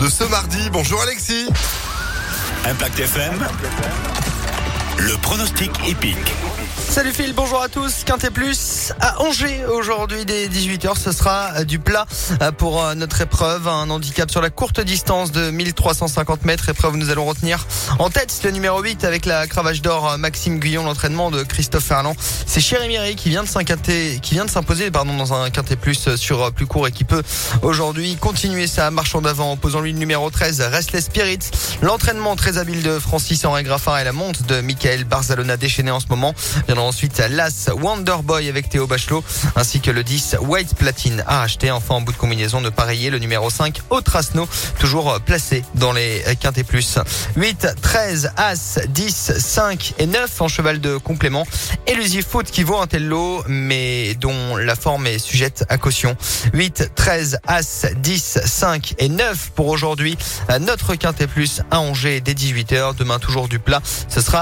de ce mardi. Bonjour Alexis. Impact FM. Le pronostic épique. Salut Phil, bonjour à tous. Quintet Plus à Angers aujourd'hui dès 18h. Ce sera du plat pour notre épreuve. Un handicap sur la courte distance de 1350 mètres. Épreuve nous allons retenir en tête le numéro 8 avec la cravache d'or Maxime Guyon, l'entraînement de Christophe Ferland. C'est Chéri Miri qui vient de qui vient de s'imposer pardon dans un Quintet Plus sur plus court et qui peut aujourd'hui continuer sa marche en avant. Posant lui le numéro 13, Restless Spirits. L'entraînement très habile de Francis Henri Graffin et la monte de Michael Barzalona déchaîné en ce moment. Ensuite l'As Wonderboy avec Théo Bachelot ainsi que le 10 White Platine à acheter. Enfin en bout de combinaison de pareiller le numéro 5 Otrasno toujours placé dans les quintés plus. 8, 13, As, 10, 5 et 9 en cheval de complément. Elusive Foot qui vaut un tel lot mais dont la forme est sujette à caution. 8, 13, As, 10, 5 et 9 pour aujourd'hui. Notre quintet plus à Angers dès 18h. Demain toujours du plat. Ce sera